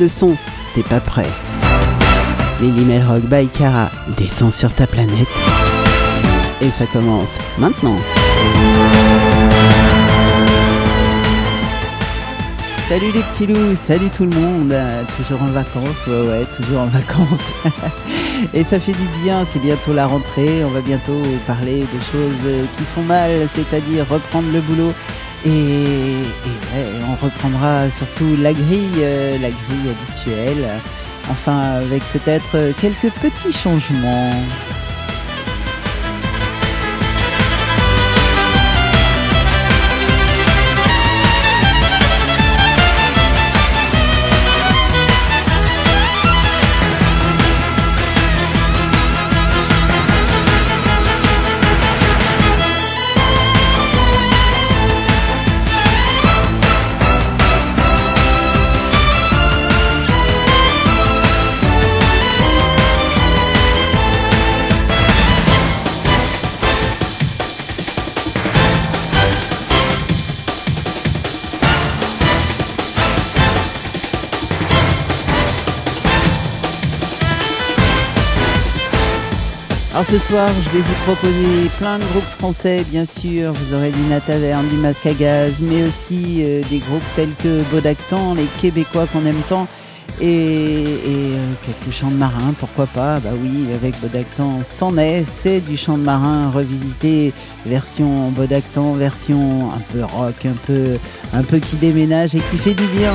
Le son, t'es pas prêt. Lily Melrock by Cara descend sur ta planète. Et ça commence maintenant. Salut les petits loups, salut tout le monde, toujours en vacances, ouais ouais, toujours en vacances. et ça fait du bien, c'est bientôt la rentrée, on va bientôt parler de choses qui font mal, c'est-à-dire reprendre le boulot. Et, on reprendra surtout la grille, euh, la grille habituelle, enfin avec peut-être quelques petits changements. Alors ce soir, je vais vous proposer plein de groupes français, bien sûr. Vous aurez du Taverne, du Masque à Gaz, mais aussi euh, des groupes tels que Bodactan, les Québécois qu'on aime tant, et, euh, quelques chants de marin, pourquoi pas Bah oui, avec Bodactan, c'en est, c'est du chant de marin revisité, version Bodactan, version un peu rock, un peu, un peu qui déménage et qui fait du bien.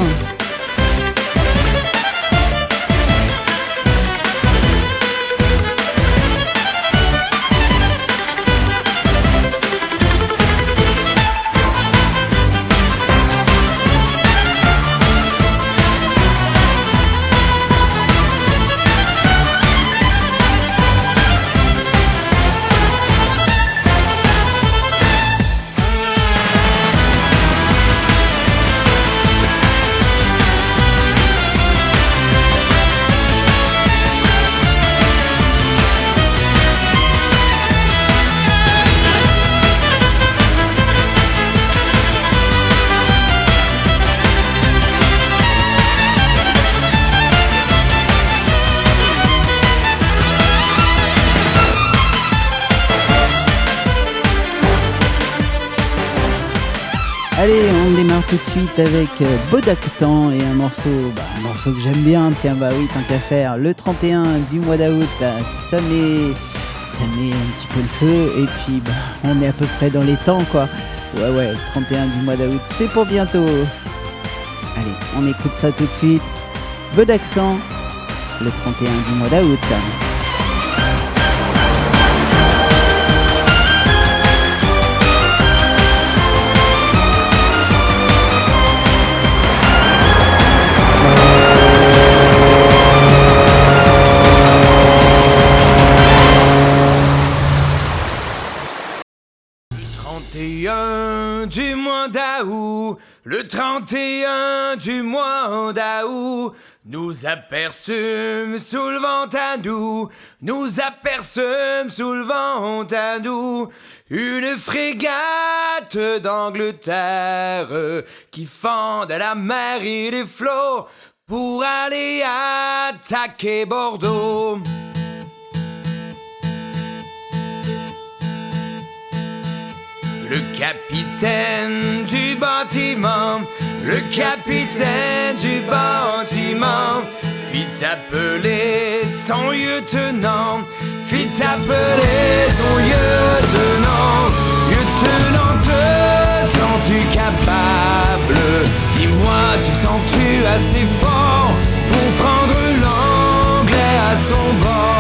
Avec euh, Bodactan et un morceau, bah, un morceau que j'aime bien, tiens bah oui tant qu'à faire, le 31 du mois d'août, ça met, ça met un petit peu le feu et puis bah, on est à peu près dans les temps quoi. Ouais ouais, 31 du mois d'août, c'est pour bientôt. Allez, on écoute ça tout de suite. Bodactan, le 31 du mois d'août. Le 31 du mois d'août, nous aperçûmes sous le vent à nous, nous aperçûmes sous le vent à nous, une frégate d'Angleterre qui fend la mer et les flots pour aller attaquer Bordeaux. Le capitaine du bâtiment, le capitaine du bâtiment, fit appeler son lieutenant, fit appeler son lieutenant. Lieutenant, te sens-tu capable Dis-moi, tu sens-tu assez fort pour prendre l'anglais à son bord?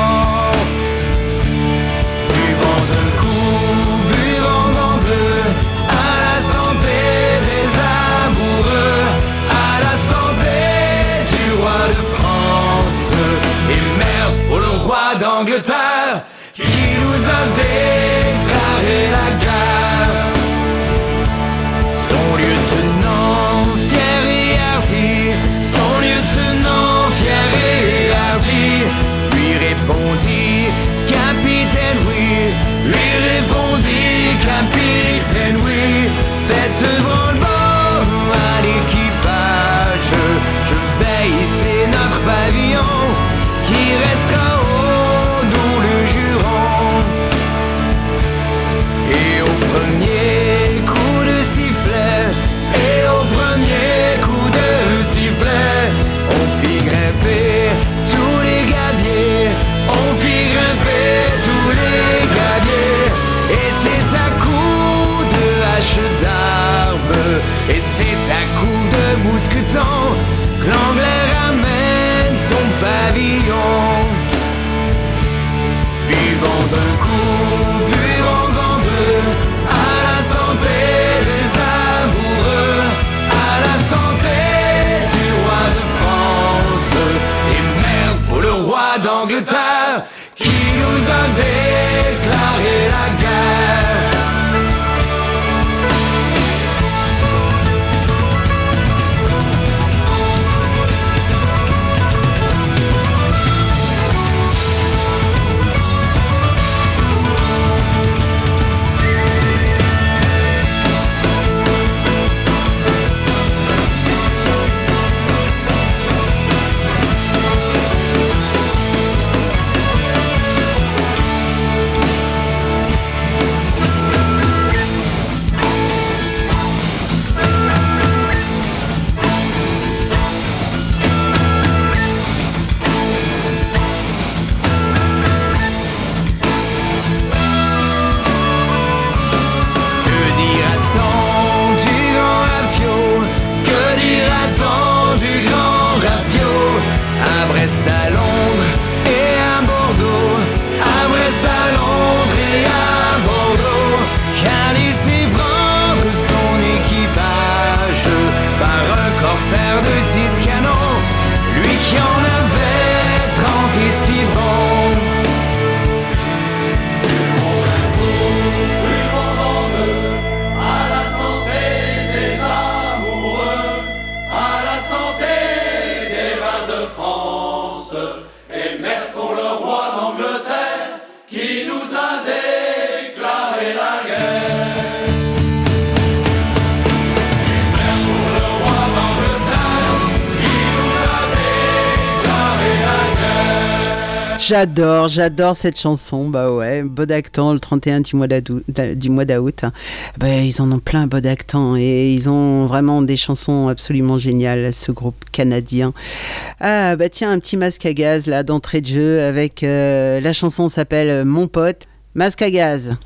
Qui nous a déclaré la guerre. Son lieutenant fier et hardi, son lieutenant fier et hardi, lui répondit Capitaine oui, lui répondit Capitaine oui, faites branle-bas J'adore, j'adore cette chanson. Bah ouais, Bodactan, le 31 du mois d'août. Bah, ils en ont plein, Bodactan, et ils ont vraiment des chansons absolument géniales, ce groupe canadien. Ah bah tiens, un petit masque à gaz là d'entrée de jeu avec euh, la chanson s'appelle Mon pote, masque à gaz.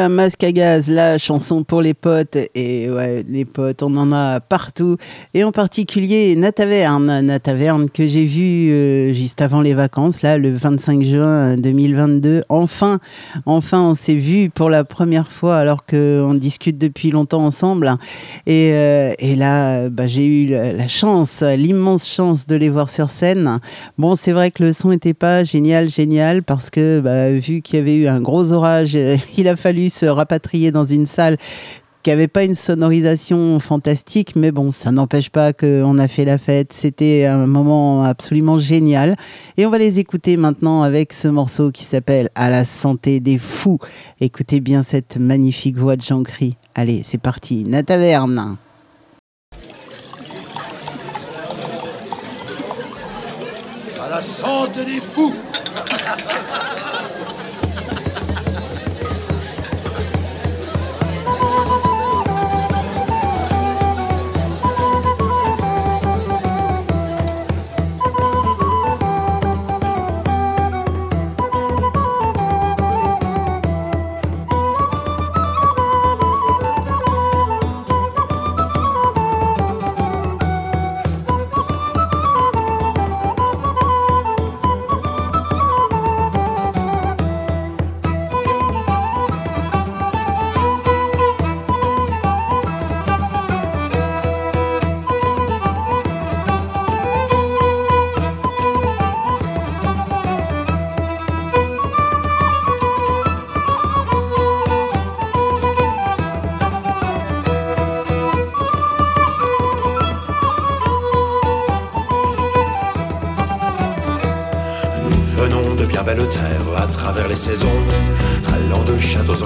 Voilà, Masque à gaz, la chanson pour les potes. Et ouais, les potes, on en a partout. Et en particulier Nataverne, Nataverne que j'ai vu euh, juste avant les vacances, là, le 25 juin 2022. Enfin, enfin, on s'est vu pour la première fois alors qu'on discute depuis longtemps ensemble. Et, euh, et là, bah, j'ai eu la chance, l'immense chance de les voir sur scène. Bon, c'est vrai que le son n'était pas génial, génial, parce que bah, vu qu'il y avait eu un gros orage, il a fallu se rapatrier dans une salle qui n'avait pas une sonorisation fantastique, mais bon, ça n'empêche pas qu'on a fait la fête. C'était un moment absolument génial. Et on va les écouter maintenant avec ce morceau qui s'appelle À la santé des fous. Écoutez bien cette magnifique voix de Jean-Cri. Allez, c'est parti, na taverne. À la santé des fous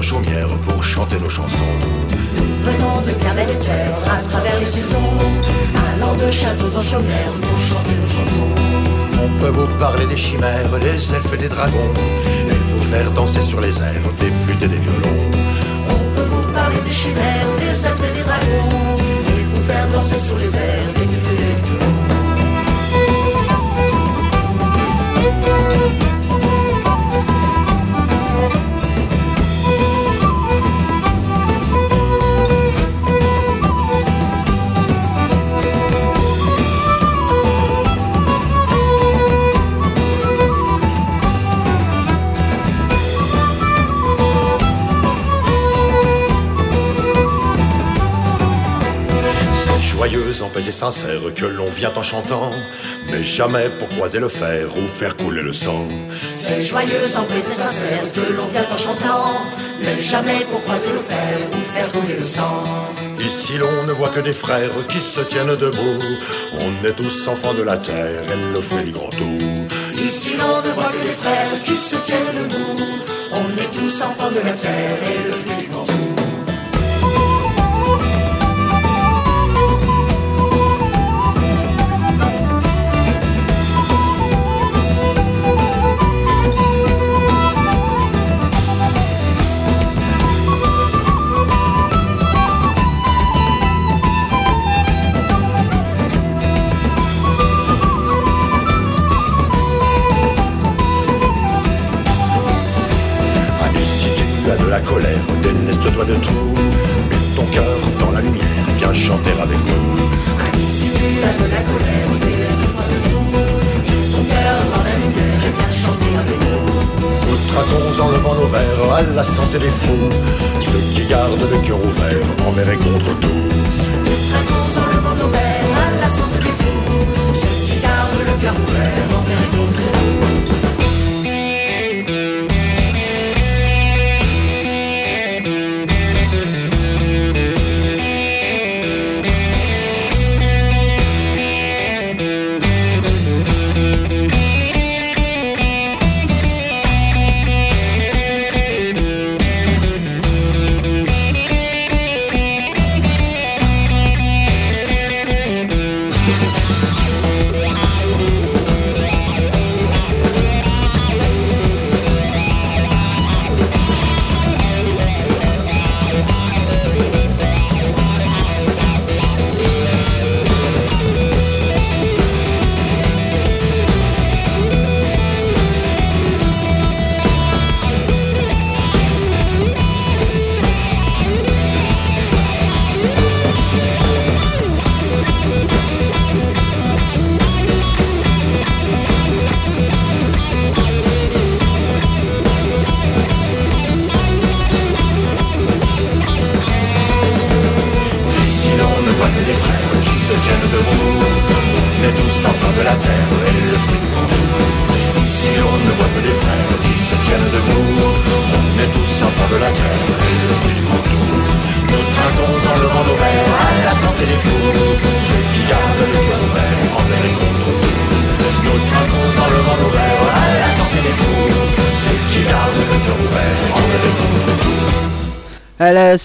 chaumières pour chanter nos chansons. Nous venons de Clermel et Terre, à travers les saisons, allant de châteaux en chaumières pour chanter nos chansons. On peut vous parler des chimères, des elfes et des dragons, et vous faire danser sur les airs des flûtes et des violons. On peut vous parler des chimères, des elfes et des dragons, et vous faire danser sur les airs des flûtes et des violons. Que l'on vient en chantant, mais jamais pour croiser le fer ou faire couler le sang. C'est joyeux en paix et sincère que l'on vient en chantant, mais jamais pour croiser le fer ou faire couler le sang. Ici l'on ne voit que des frères qui se tiennent debout. On est tous enfants de la terre et le fruit du grand tout. Ici l'on ne voit que des frères qui se tiennent debout. On est tous enfants de la terre et le fruit du grand tout.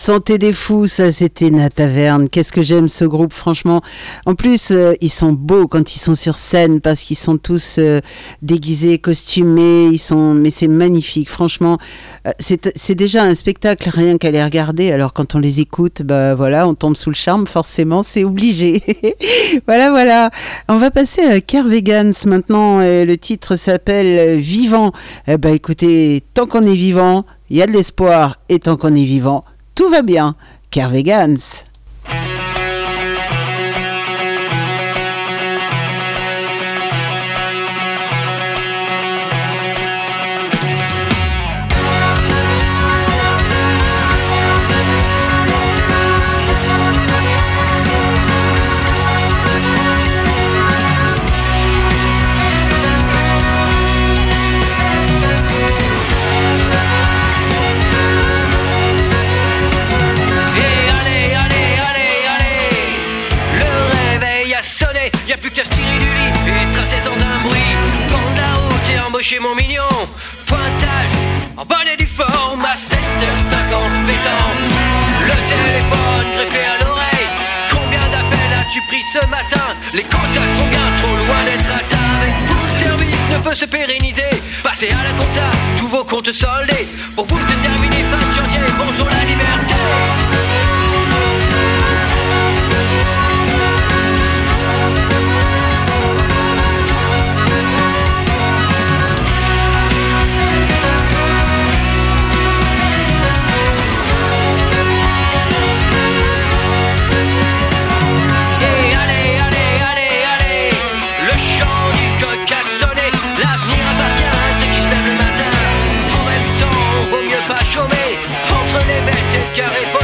Santé des fous, ça c'était Na Taverne. Qu'est-ce que j'aime ce groupe, franchement. En plus, euh, ils sont beaux quand ils sont sur scène parce qu'ils sont tous euh, déguisés, costumés. Ils sont, mais c'est magnifique, franchement. Euh, c'est déjà un spectacle rien qu'à les regarder. Alors quand on les écoute, bah voilà, on tombe sous le charme. Forcément, c'est obligé. voilà, voilà. On va passer à Kervegans maintenant. et le titre s'appelle Vivant. Ben écoutez, tant qu'on est vivant, il y a de l'espoir. Et tant qu'on est vivant, tout va bien. Kervegans. Et embaucher mon mignon. Pointage, en bonne et due forme à 7h50 pétante. Le téléphone greffé à l'oreille. Combien d'appels as-tu pris ce matin? Les quotas sont bien trop loin d'être atteints. Avec le service ne peut se pérenniser. Passez à la compta, tous vos comptes soldés. Pour vous, terminé, fin de chantier. Bonjour la liberté. Carré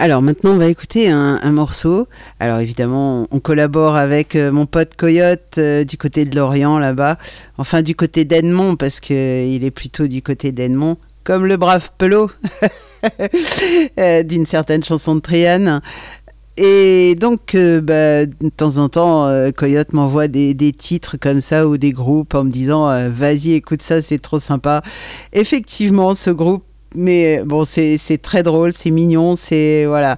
Alors maintenant, on va écouter un, morceau. Alors évidemment, on collabore avec euh, mon pote Coyote euh, du côté de Lorient là-bas. Enfin, du côté d'Edmond parce que euh, est plutôt du côté d'Edmond, comme le brave Pelot d'une certaine chanson de Triane. Et donc, bah, de temps en temps, Coyote m'envoie des, titres comme ça ou des groupes en me disant Vas-y, écoute ça, c'est trop sympa. Effectivement, ce groupe, mais bon, c'est très drôle, c'est mignon, c'est. Voilà.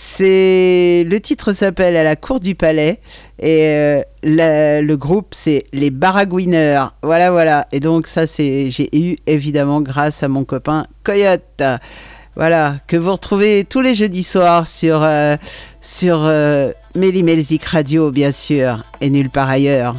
C'est le titre s'appelle À la cour du palais et euh, le groupe c'est les Baragouineurs. Voilà voilà. Et donc ça c'est j'ai eu évidemment grâce à mon copain Coyote. Voilà, que vous retrouvez tous les jeudis soirs sur, euh, sur euh, Méli Radio, bien sûr, et nulle part ailleurs.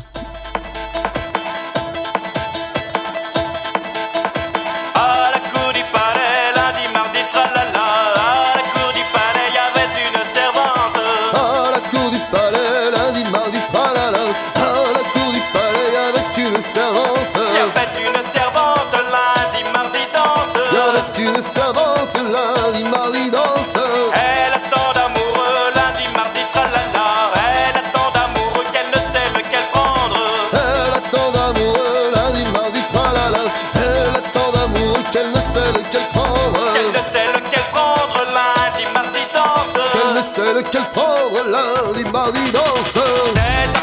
lundi, danse. Elle attend d'amoureux, lundi, mardi, tralala. Elle attend d'amoureux qu'elle ne sait lequel prendre. Elle attend d'amoureux, lundi, mardi, tralala. Elle attend d'amoureux qu'elle ne sait lequel prendre. Qu'elle ne sait lequel prendre, lundi, mardi, danse. Qu'elle ne sait lequel prendre, lundi, mardi, danse. Elle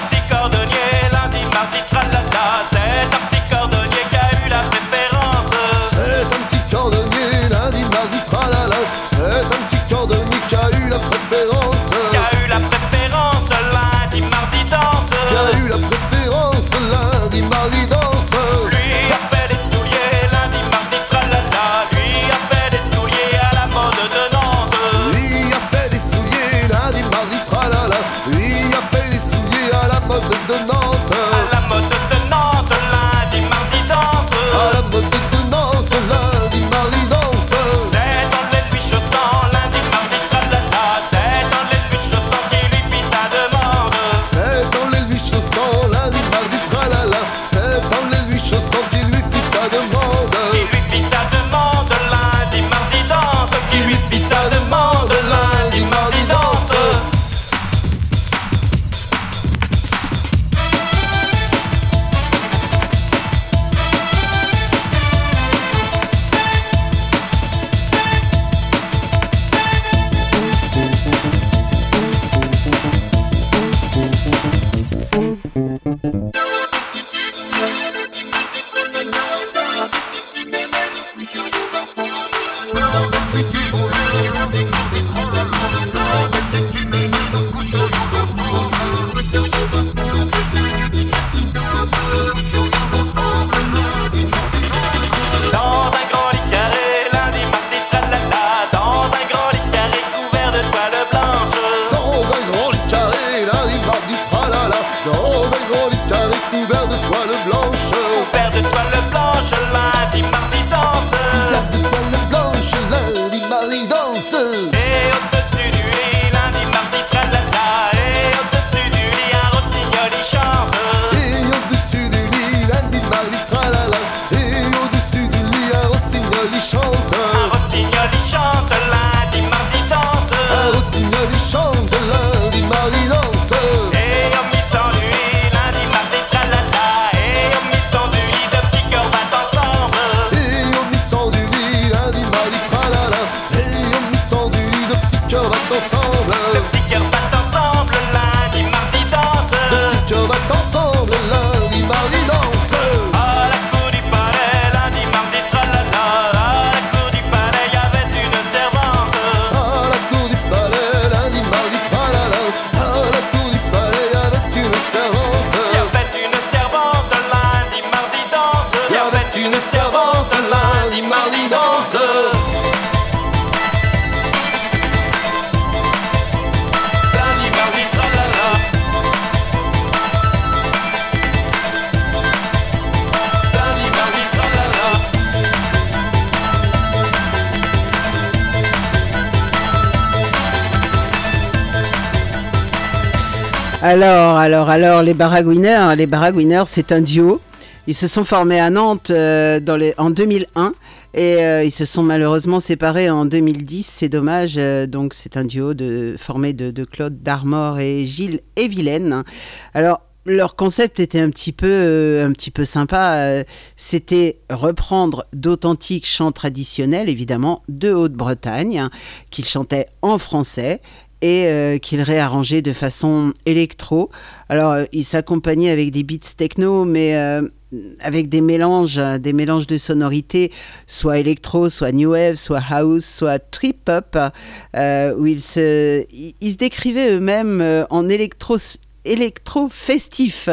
Alors, alors, les Baragouineurs, les c'est un duo. Ils se sont formés à Nantes euh, en 2001 et euh, ils se sont malheureusement séparés en 2010. C'est dommage. euh, donc, c'est un duo de, formé de, de Claude Darmor et Gilles Evillène. Alors, leur concept était un petit peu, un petit peu sympa. C'était reprendre d'authentiques chants traditionnels, évidemment, de Haute-Bretagne, hein, qu'ils chantaient en français et euh, qu'il réarrangeait de façon électro. Alors, euh, il s'accompagnait avec des beats techno, mais euh, avec des mélanges, euh, des mélanges de sonorités, soit électro, soit new wave, soit house, soit trip hop, où ils se, ils, se décrivaient eux-mêmes en électro électro festif.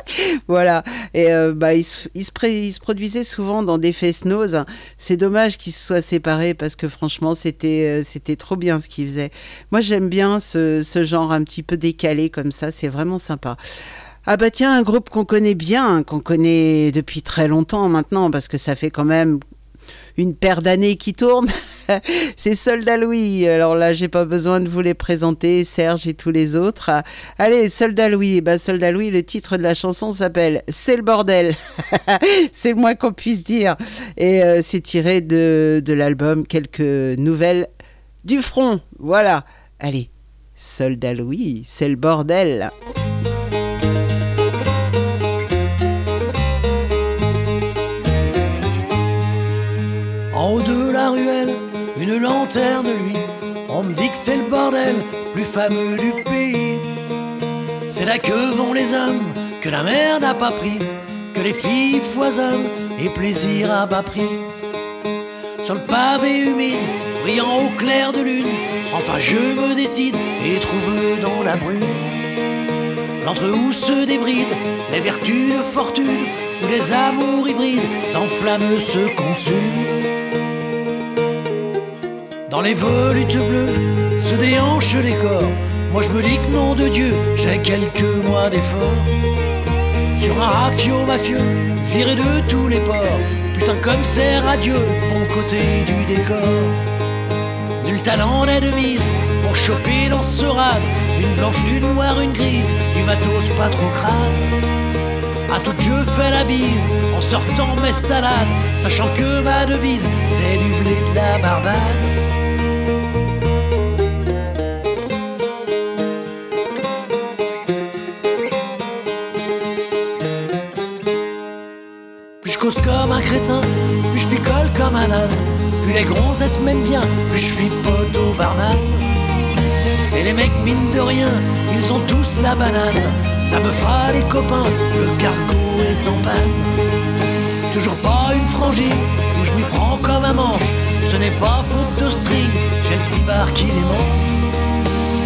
voilà. Et euh, bah, ils, se, ils se se produisaient souvent dans des fest-noz. C'est dommage qu'ils se soient séparés parce que franchement, c'était euh, c'était trop bien ce qu'ils faisaient. Moi, j'aime bien ce, ce genre un petit peu décalé comme ça. C'est vraiment sympa. Ah bah tiens, un groupe qu'on connaît bien, qu'on connaît depuis très longtemps maintenant, parce que ça fait quand même une paire d'années qui tournent. c'est Soldat Louis. Alors là, j'ai pas besoin de vous les présenter, Serge et tous les autres. Allez, Soldat Louis. Bah, Soldat Louis, le titre de la chanson s'appelle C'est le bordel. c'est le moins qu'on puisse dire. Et euh, c'est tiré de, de l'album Quelques nouvelles du front. Voilà. Allez, Soldat Louis, c'est le bordel. En haut de la ruelle, une lanterne, lui. On me dit que c'est le bordel plus fameux du pays. C'est là que vont les hommes que la mer n'a pas pris, que les filles foisonnent et plaisir à bas prix. Sur le pavé humide, brillant au clair de lune, enfin je me décide et trouve dans la brume l'entre où se débrident les vertus de fortune, où les amours hybrides s'enflamment, se consument. Dans les volutes bleues se déhanchent les corps. Moi je me dis que nom de Dieu, j'ai quelques mois d'effort. Sur un rafio mafieux, viré de tous les ports. Putain comme c'est radieux, bon côté du décor. Nul talent n'est de mise pour choper dans ce rade. Une blanche, une noire, une grise, du matos pas trop crade. À tout Dieu fais la bise en sortant mes salades, sachant que ma devise c'est du blé de la barbade. Je cause comme un crétin, plus je picole comme un âne. Plus les gonzesses m'aiment bien, plus je suis poteau barman. Et les mecs, mine de rien, ils ont tous la banane. Ça me fera des copains, le cargo est en panne. Toujours pas une frangine, où je m'y prends comme un manche. Ce n'est pas faute de string, j'ai le qui les mange.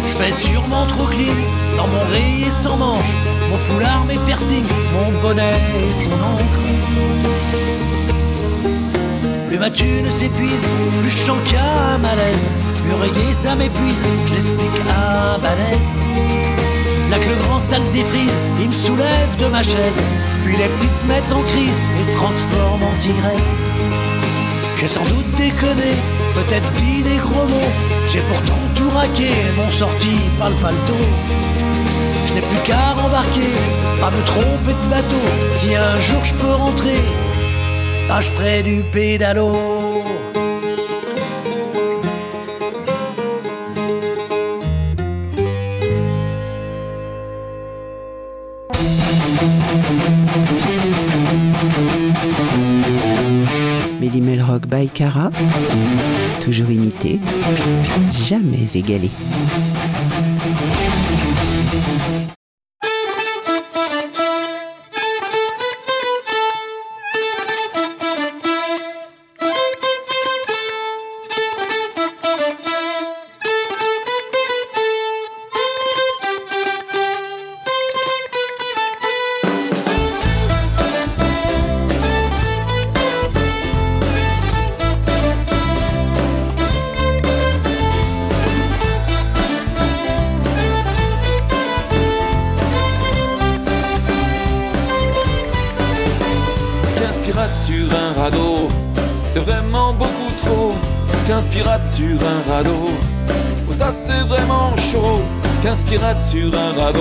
Je fais sûrement trop clean dans mon rayé sans manche. Mon foulard, mes piercings, mon bonnet et son encre. Plus ma thune s'épuise, plus je sens un malaise. Rayé ça m'épuise, je l'explique à balèze. Là que le grand salle défrise, il me soulève de ma chaise. Puis les petites se mettent en crise et se transforment en tigresse. J'ai sans doute déconné, peut-être dit des gros mots. J'ai pourtant tout raqué, mon sorti par le paletot. Je n'ai plus qu'à rembarquer, pas me tromper de bateau. Si un jour je peux rentrer, bah je ferai du pédalo. Cara, toujours imité, jamais égalé. Sur un radeau,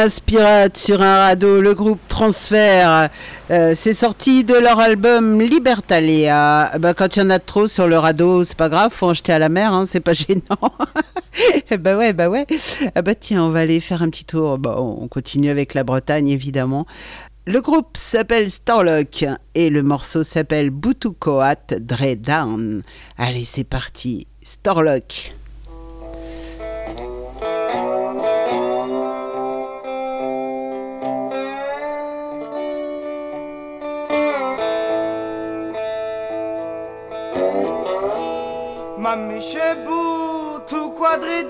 Jonas Pirate sur un radeau, le groupe Transfert. Euh, c'est sorti de leur album Libertalia. Bah, quand il y en a trop sur le radeau, c'est pas grave, faut en jeter à la mer, hein, c'est pas gênant. bah ouais, bah ouais. Ah bah tiens, on va aller faire un petit tour. Bah, on continue avec la Bretagne, évidemment. Le groupe s'appelle Starlock et le morceau s'appelle Butukoat Dre Down. Allez, c'est parti, Starlock. Ma mèche bout tout quadré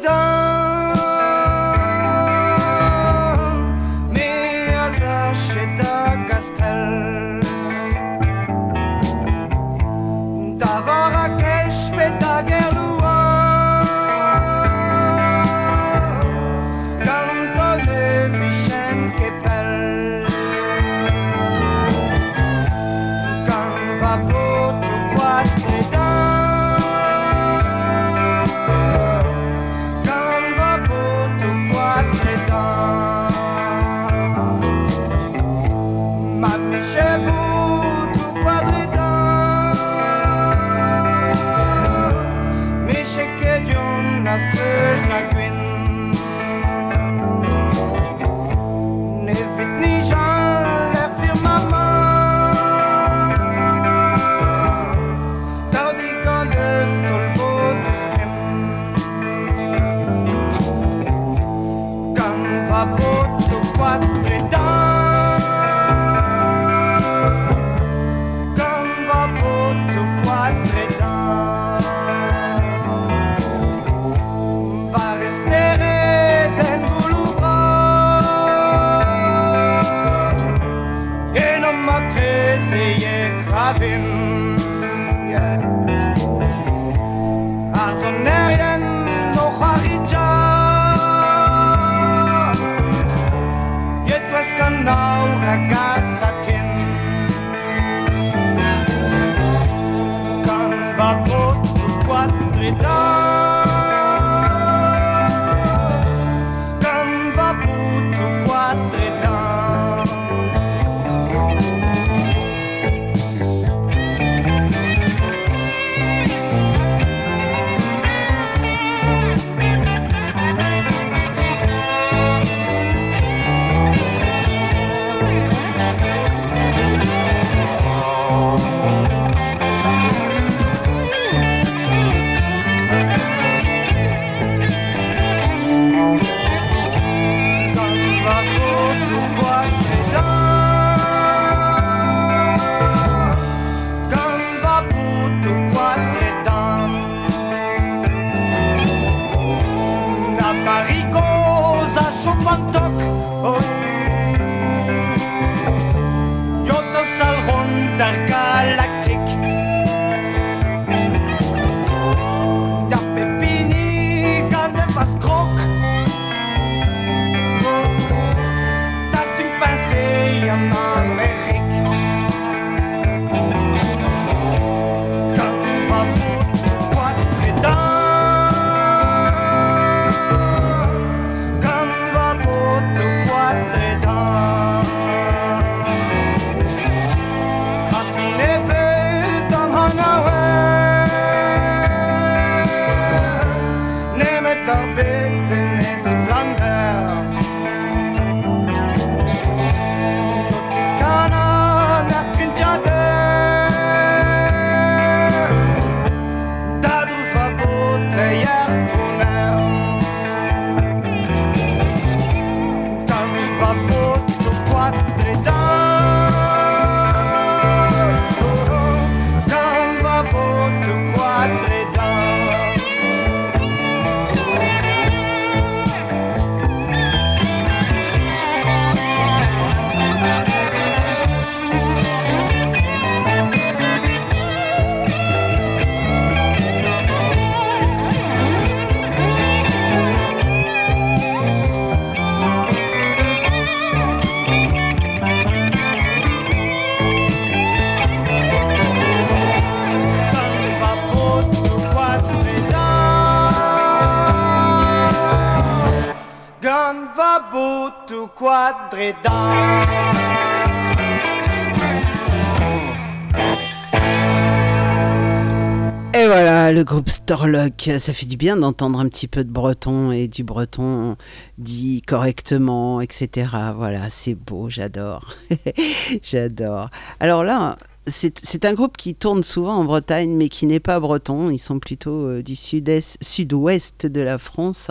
groupe Storlock, ça fait du bien d'entendre un petit peu de breton et du breton dit correctement, etc. Voilà, c'est beau, j'adore. j'adore. Alors là, c'est un groupe qui tourne souvent en Bretagne, mais qui n'est pas breton. Ils sont plutôt euh, du sud-ouest de la France.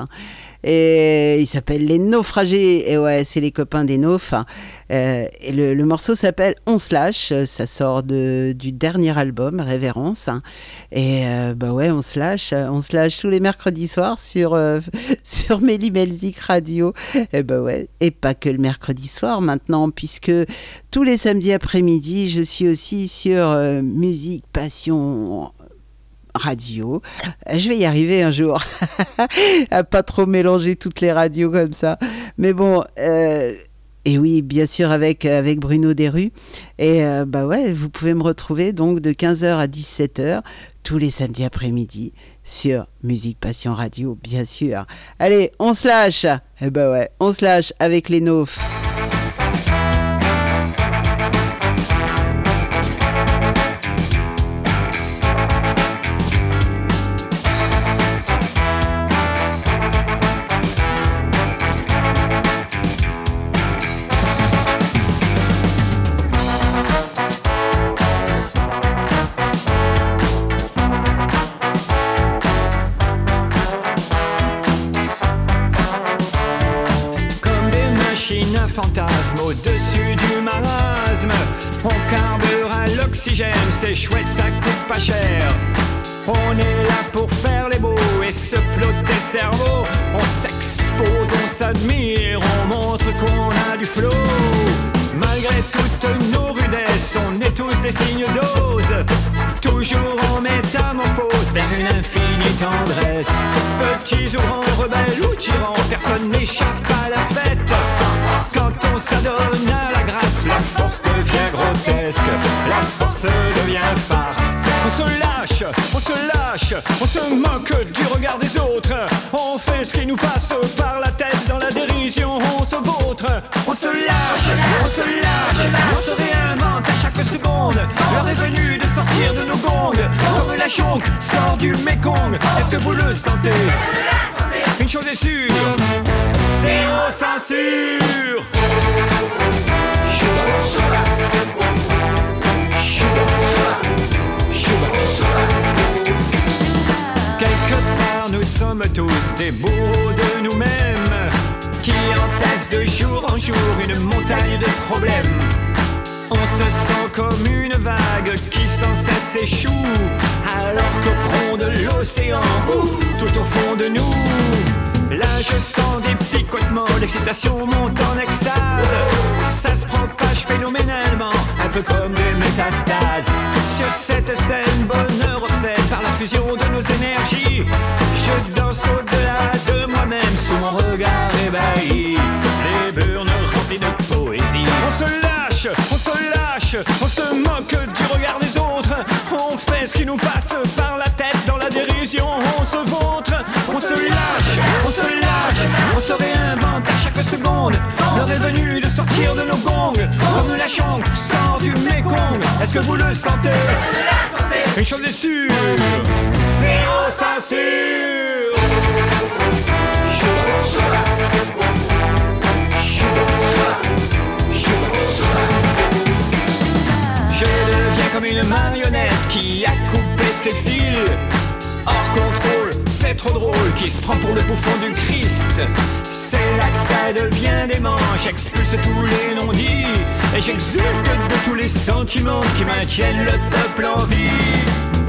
Et ils s'appellent les naufragés. Et ouais, c'est les copains des naufs. Euh, et le, morceau s'appelle On Slash. Ça sort de, du dernier album, Révérence. Et euh, bah ouais, on se lâche. On se lâche tous les mercredis soirs sur, sur Melzik Radio. Et bah ouais, et pas que le mercredi soir maintenant, puisque tous les samedis après-midi, je suis aussi sur euh, Musique Passion radio. Je vais y arriver un jour à pas trop mélanger toutes les radios comme ça. Mais bon, euh, et oui, bien sûr avec avec Bruno Desrues. Et euh, bah ouais, vous pouvez me retrouver donc de 15h à 17h tous les samedis après-midi sur Musique Passion Radio, bien sûr. Allez, on se lâche. Eh bah ouais, on se lâche avec les naufs. À fantasmes au-dessus du marasme. On carbure à l'oxygène, c'est chouette, ça coûte pas cher. On est là pour faire les beaux et se plotter le cerveau. On s'expose, on s'admire, on montre qu'on a du flow. Malgré toutes nos rudesses, on est tous des signes d'ose. Toujours en métamorphose vers une infinie tendresse. Petits ou grands, rebelles ou tyrans, personne n'échappe à la fête. Quand on s'adonne à la grâce, la force devient grotesque, la force devient farce. On se lâche, on se lâche, on se moque du regard des autres. On fait ce qui nous passe par la tête dans la dérision, on se vautre. On se lâche, on se lâche, on se réinvente à chaque seconde. L'heure est venue de sortir de nos gongs. Comme la chonque sort du Mekong. Est-ce que vous le sentez? Une chose est sûre, zéro censure. Quelque part, nous sommes tous des bourreaux de nous-mêmes qui entassent de jour en jour une montagne de problèmes. On se sent comme une vague qui sans cesse échoue, alors qu'au front de l'océan, ou tout au fond de nous, Là je sens des picotements, l'excitation monte en extase. Ça se propage phénoménalement, un peu comme des métastases. Sur cette scène, bonheur obsède par la fusion de nos énergies. Je danse au-delà de moi-même sous mon regard ébahi. Les burnes remplies de poésie. On se lâche, on se lâche, on se moque du regard des autres. On fait ce qui nous passe par la tête dans la dérision. On se vautre, on se lâche, on se lâche, on se réinvente à chaque seconde. L'heure est venue de sortir de nos gongs. Comme la chambre sort du Mekong. Est-ce que vous le sentez? Une chose est sûre, zéro censure. Je deviens comme une marionnette qui a coupé ses fils. Hors contrôle, c'est trop drôle, qui se prend pour le bouffon du Christ. C'est là que ça devient dément, j'expulse tous les non-dits. Et j'exulte de tous les sentiments qui maintiennent le peuple en vie.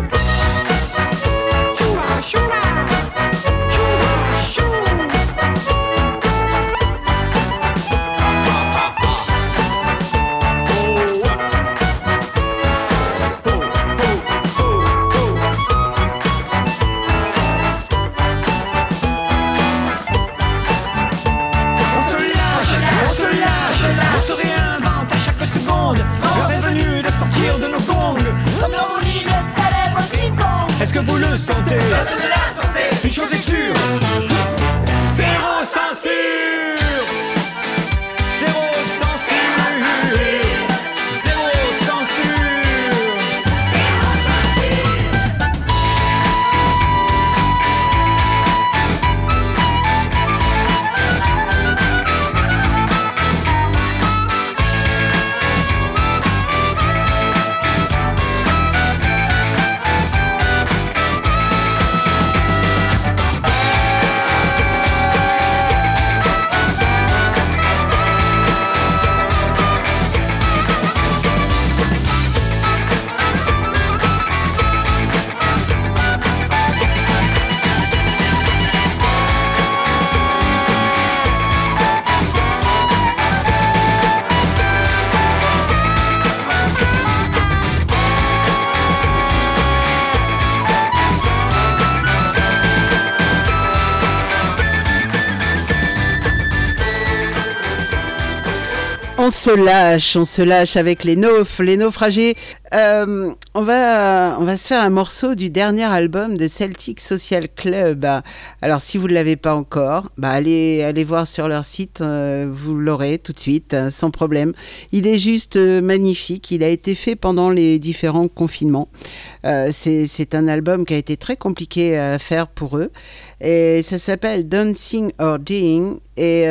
Sentez Ça donne la santé. Une chose est sûre, zéro censure. On se lâche, on se lâche avec les naufs, les naufragés. Euh, on, va, on va se faire un morceau du dernier album de Celtic Social Club. Alors, si vous ne l'avez pas encore, bah allez, allez voir sur leur site, euh, vous l'aurez tout de suite, hein, sans problème. Il est juste euh, magnifique. Il a été fait pendant les différents confinements. C'est un album qui a été très compliqué à faire pour eux. Et ça s'appelle Dancing or Dying. Et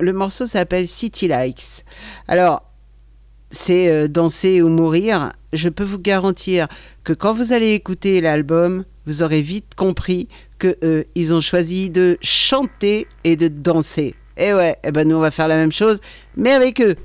le morceau s'appelle City Likes. Alors, c'est euh, danser ou mourir. Je peux vous garantir que quand vous allez écouter l'album, vous aurez vite compris que eux, ils ont choisi de chanter et de danser. Et ouais, eh ben nous on va faire la même chose, mais avec eux.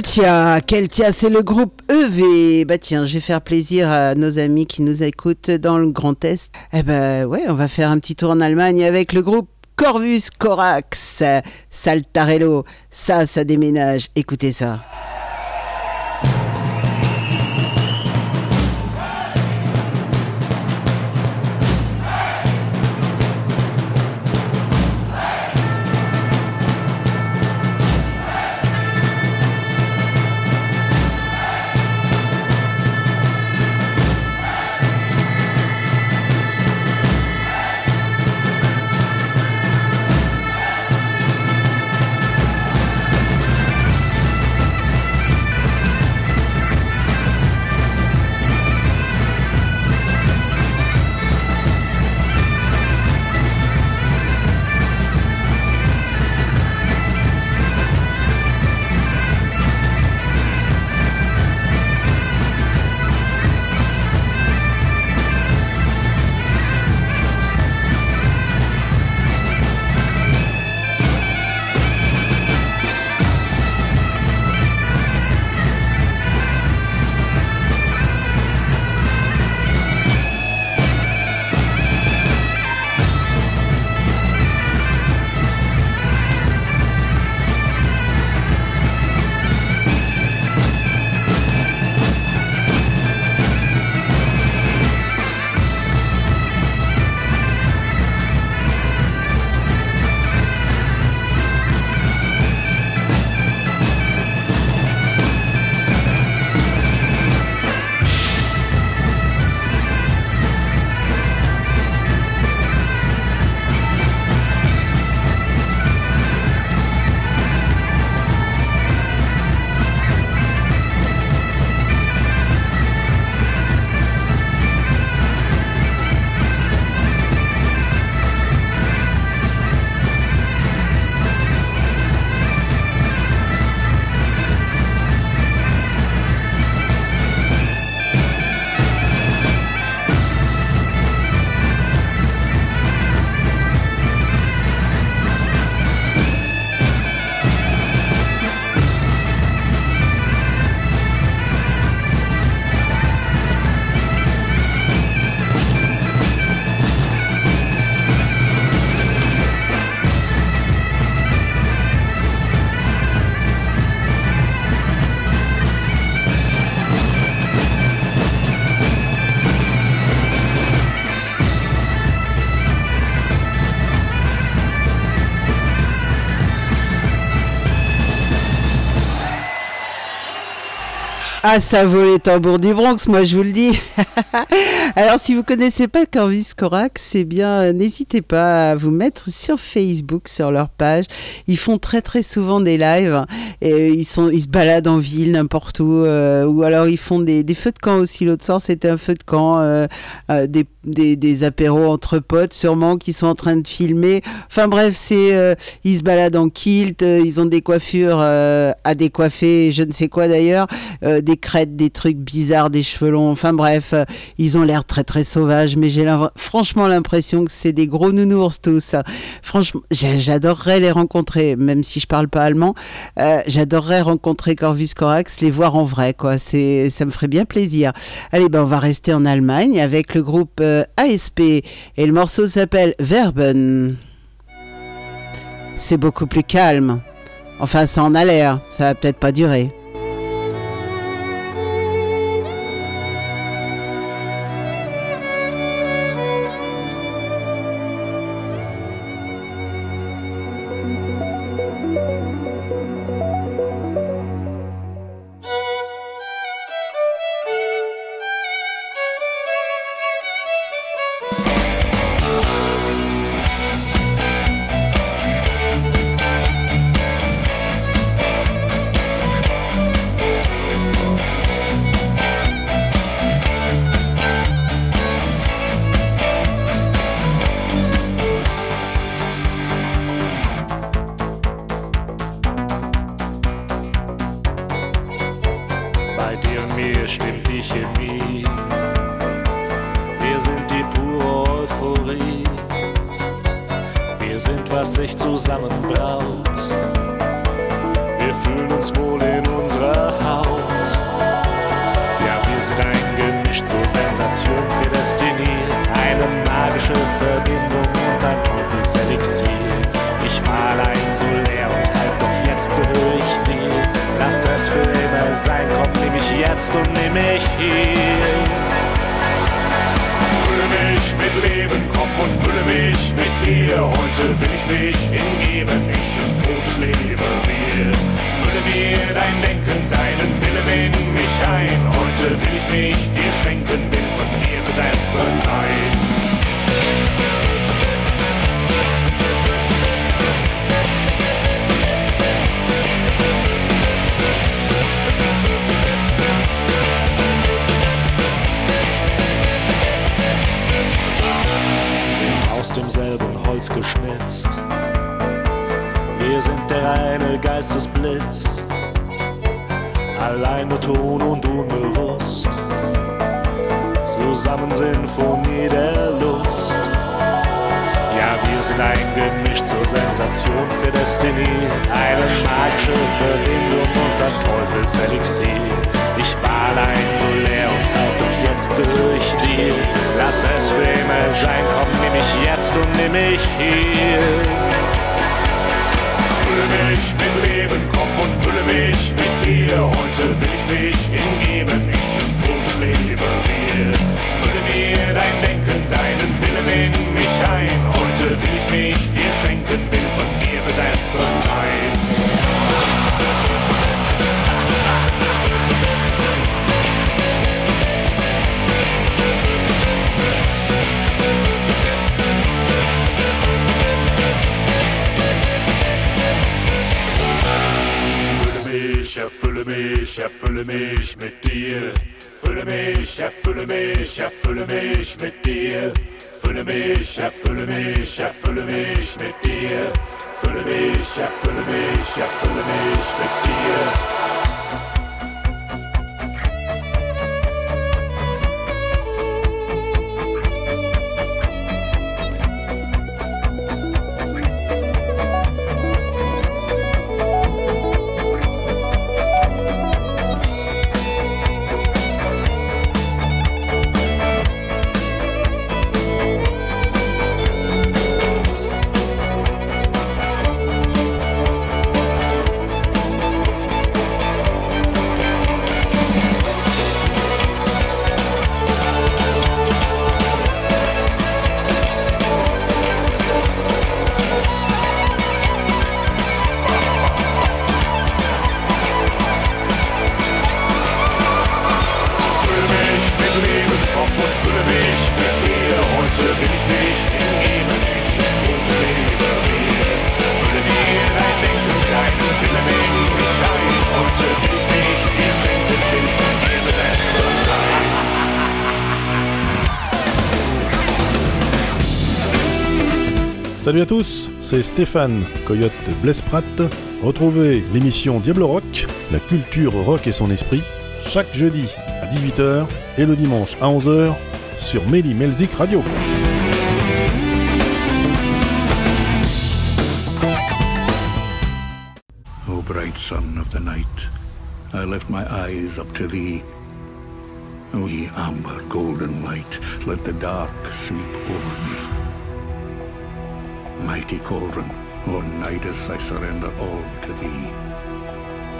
Keltia, Keltia, c'est le groupe EV. Bah tiens, je vais faire plaisir à nos amis qui nous écoutent dans le Grand Est. Eh ben ouais, on va faire un petit tour en Allemagne avec le groupe Corvus Corax, Saltarello. Ça, ça déménage. Écoutez ça. Ah, ça vaut les tambours du Bronx, moi je vous le dis. Alors, si vous connaissez pas Corvis Corax, eh bien, euh, n'hésitez pas à vous mettre sur Facebook, sur leur page. Ils font très très souvent des lives. Et ils, sont, ils se baladent en ville, n'importe où. euh, ou alors, ils font des, feux de camp aussi. L'autre soir, c'était un feu de camp, euh, des, des, apéros entre potes, sûrement, qui sont en train de filmer. Enfin, bref, c'est, ils se baladent en kilt. ils ont des coiffures à décoiffer, je ne sais quoi d'ailleurs. Des crêtes, des trucs bizarres, des cheveux longs. Enfin, bref, euh, ils ont l'air très très sauvages, mais j'ai franchement l'impression que c'est des gros nounours tous. Franchement, j'a- j'adorerais les rencontrer, même si je parle pas allemand. Euh, j'adorerais rencontrer Corvus Corax, les voir en vrai, quoi. C'est, ça me ferait bien plaisir. Allez, ben on va rester en Allemagne avec le groupe euh, ASP et le morceau s'appelle Verben. C'est beaucoup plus calme. Enfin, ça en a l'air. Ça va peut-être pas durer. chef le mai, chef le mai. Stéphane, Coyote Blaise Pratt. Retrouvez l'émission Diablo Rock, la culture rock et son esprit, chaque jeudi à 18h et le dimanche à 11h sur Méli Melzik Radio. O bright sun of the night, I lift my eyes up to thee. O ye amber golden light, let the dark sweep over me. mighty cauldron, Leonidas, I surrender all to thee.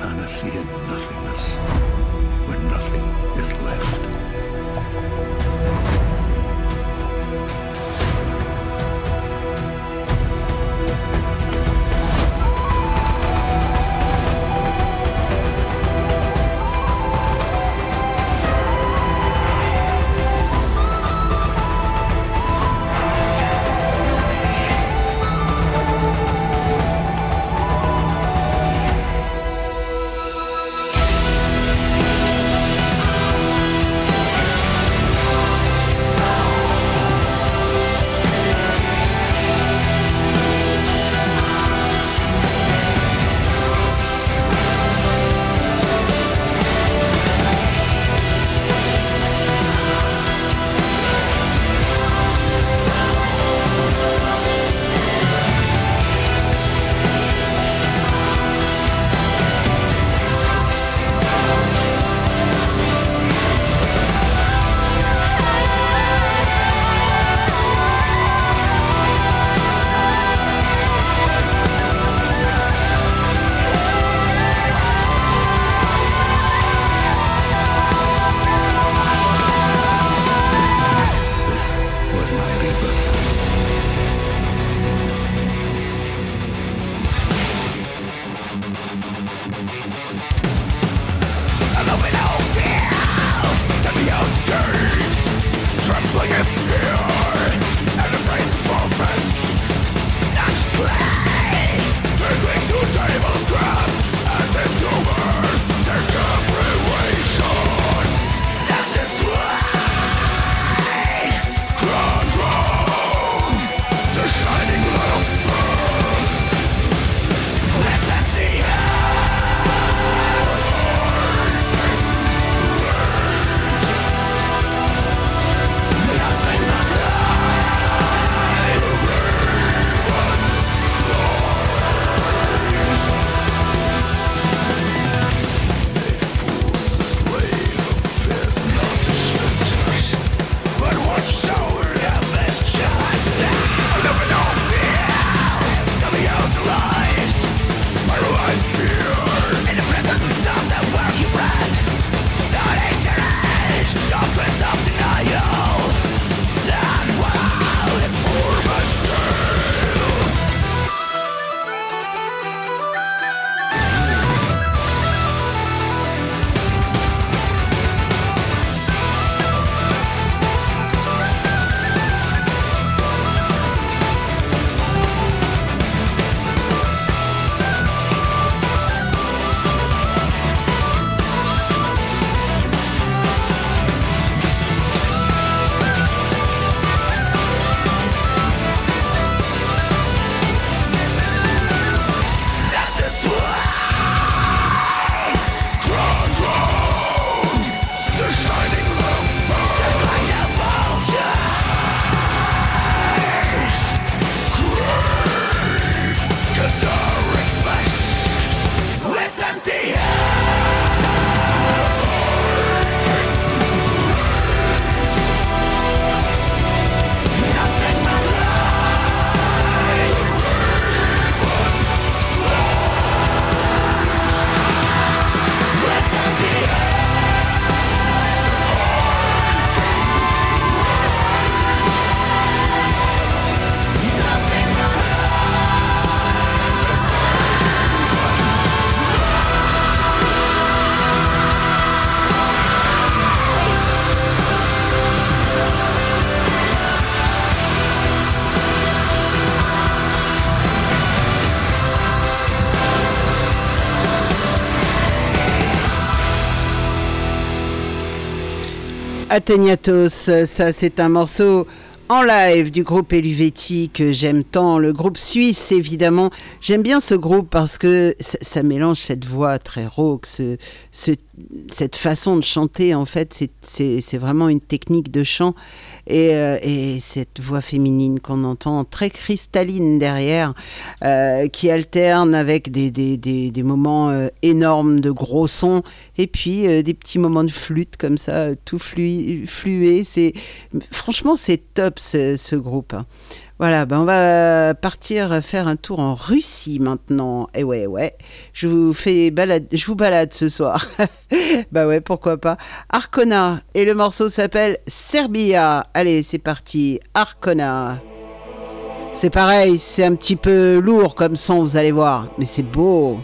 Panacea nothingness, when nothing is left. Athéniatos, ça c'est un morceau en live du groupe Eluvetti que j'aime tant, le groupe suisse évidemment. J'aime bien ce groupe parce que ça, mélange cette voix très rauque, ce, ce- cette façon de chanter en fait, c'est- vraiment une technique de chant et, euh, et cette voix féminine qu'on entend très cristalline derrière, euh, qui alterne avec des, des, des, des moments euh, énormes de gros sons et puis des petits moments de flûte comme ça, tout flui- flué. C'est franchement c'est top ce, ce groupe. Voilà, ben on va partir faire un tour en Russie maintenant. Et ouais, ouais, je vous fais balade, je vous balade ce soir. bah ouais, pourquoi pas. Arcona et le morceau s'appelle Serbia. Allez, c'est parti. Arcona. C'est pareil, c'est un petit peu lourd comme son, vous allez voir, mais c'est beau.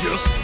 just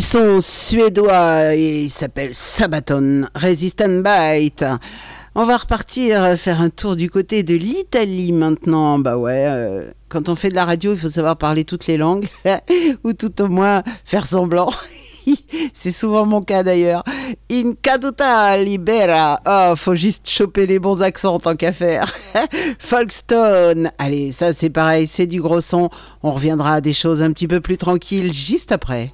Ils sont suédois et ils s'appellent Sabaton Resistant Bite. On va repartir euh, faire un tour du côté de l'Italie maintenant. Bah ouais, euh, quand on fait de la radio, il faut savoir parler toutes les langues ou tout au moins faire semblant. C'est souvent mon cas d'ailleurs. In caduta libera. Oh, faut juste choper les bons accents tant qu'à faire. Folkestone. Allez, ça c'est pareil, c'est du gros son. On reviendra à des choses un petit peu plus tranquilles juste après.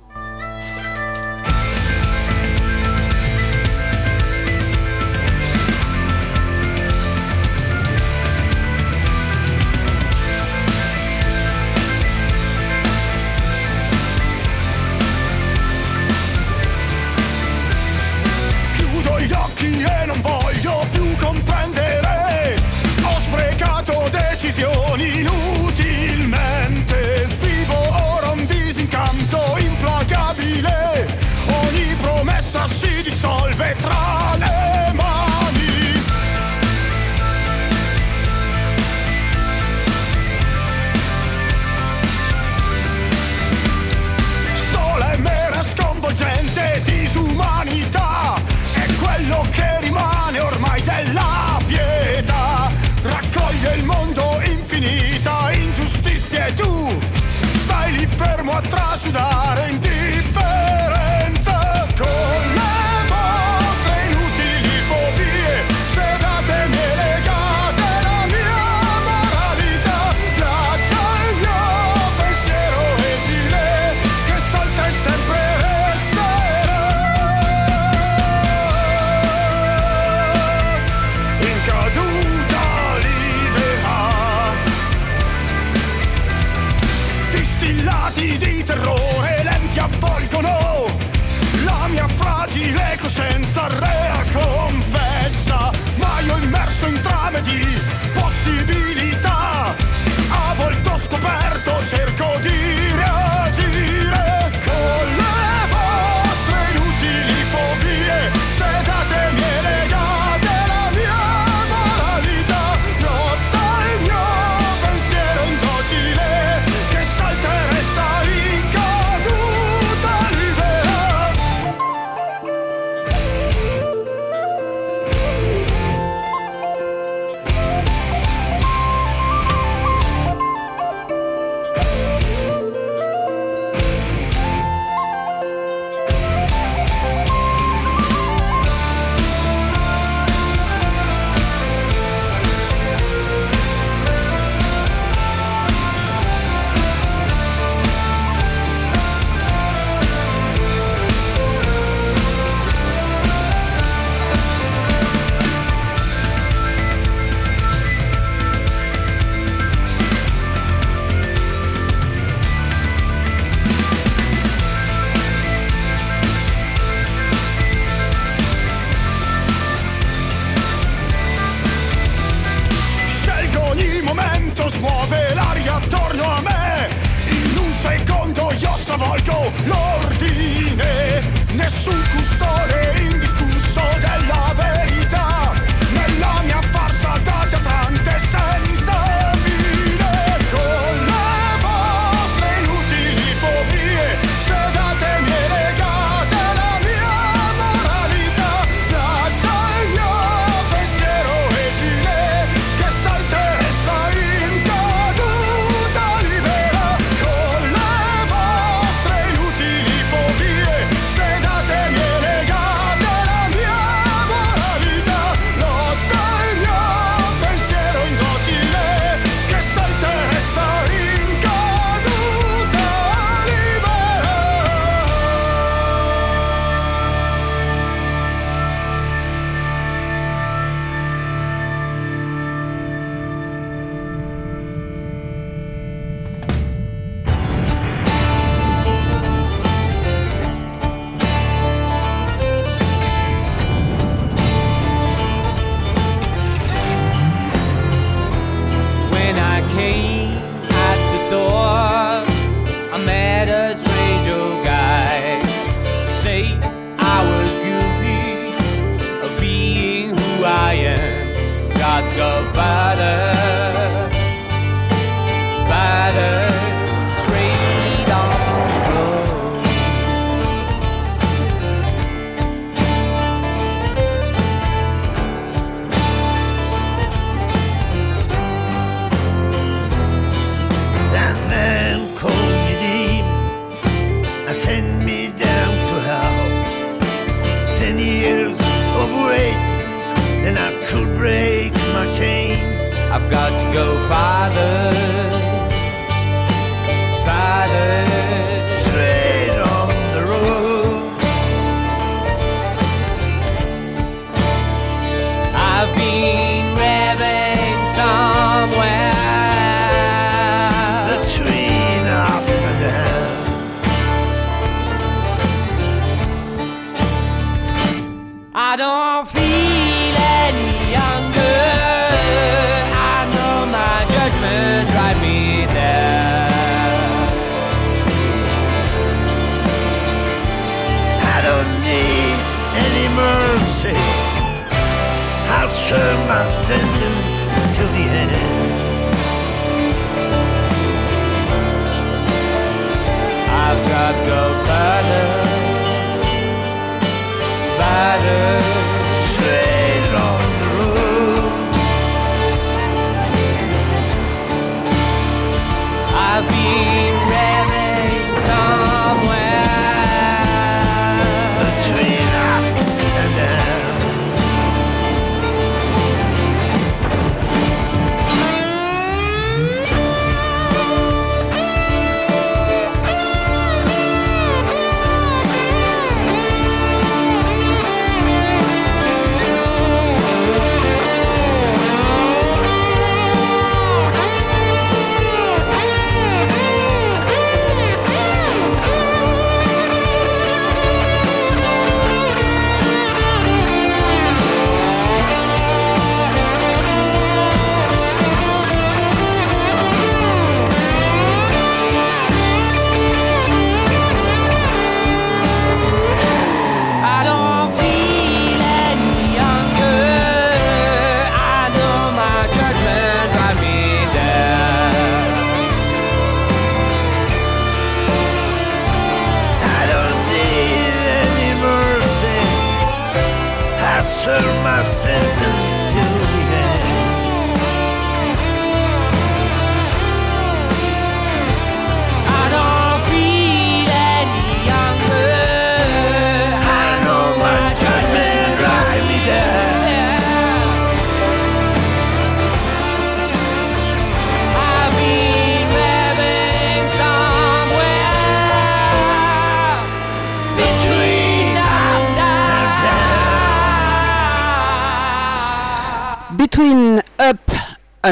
tra le mani. Sole mera sconvolgente disumanità, è quello che rimane ormai della pietà, raccoglie il mondo infinita, ingiustizia e tu, stai lì fermo a trasudare in possibilità. A volte ho scoperto,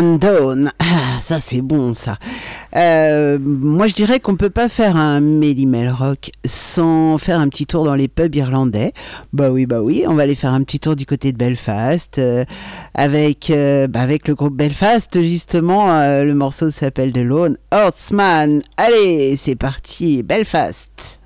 Undone. Ah, ça c'est bon ça. Euh, moi je dirais qu'on peut pas faire un Mélimel Rock sans faire un petit tour dans les pubs irlandais. Bah oui, bah oui, on va aller faire un petit tour du côté de Belfast euh, avec, euh, bah, avec le groupe Belfast justement. le morceau s'appelle The Lone Horseman. Allez, c'est parti, Belfast.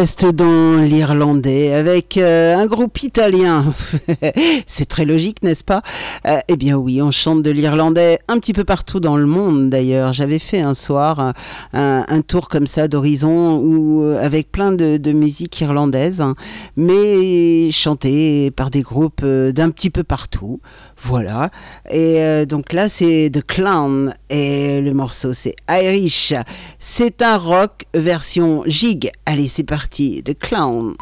Reste dans l'irlandais avec euh, groupe italien. C'est très logique, n'est-ce pas? Euh, Eh bien oui, on chante de l'irlandais un petit peu partout dans le monde d'ailleurs. J'avais fait un soir un, tour comme ça d'horizon euh, avec plein de, musique irlandaise, hein, mais chantée par des groupes euh, d'un petit peu partout. Voilà. Et donc là, c'est The Clown et le morceau c'est Irish. C'est un rock version gig. Allez, c'est parti. The Clown.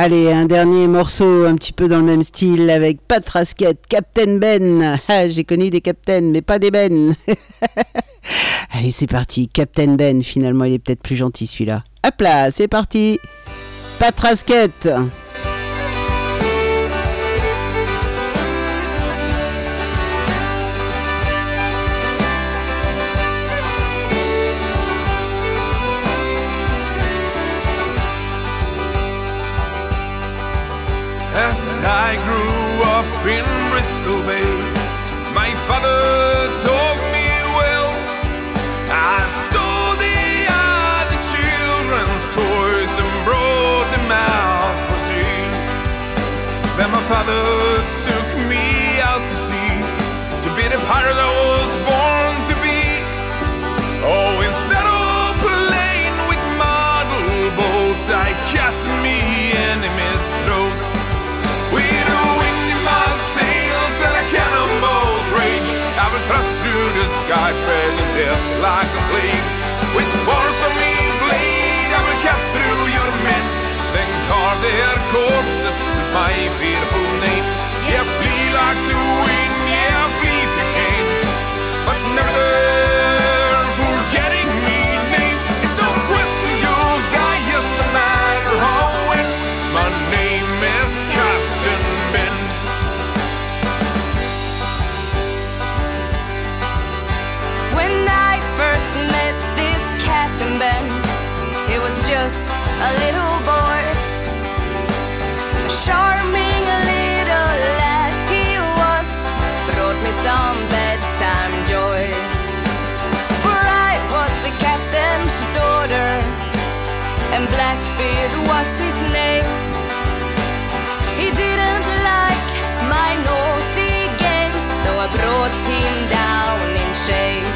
Allez, un dernier morceau un petit peu dans le même style avec Pat Rasket, Captain Ben. Ah, J'ai connu des Captain, mais pas des Ben. Allez, c'est parti. Captain Ben, finalement, il est peut-être plus gentil celui-là. Hop là, c'est parti. Pat in Bristol Bay. My father told me well, I stole the other children's toys and brought them out for sale. Then my father took me out to sea to be the pirate. like a little bored. Charming, little lad he was, brought me some bedtime joy. For I was the captain's daughter, and Blackbeard was his name. He didn't like my naughty games, though I brought him down in shame.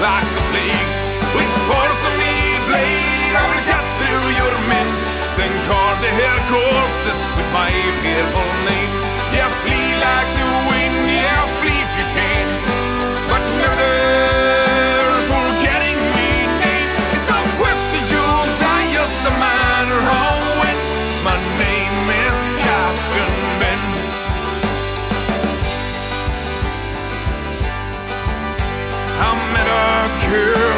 like a plague with force me blade I will cut through your men, then har det här korpset med mig fel I care.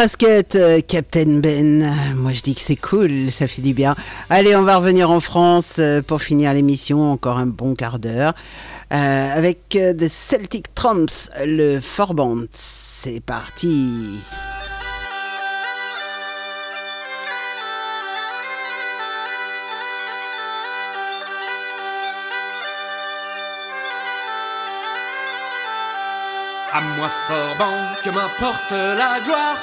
Frasquette, euh, Captain Ben. Moi je dis que c'est cool, ça fait du bien. Allez, on va revenir en France euh, pour finir l'émission, encore un bon quart d'heure, euh, avec euh, The Celtic Trumps, le fort band. C'est parti. À moi fort banc, que m'importe la gloire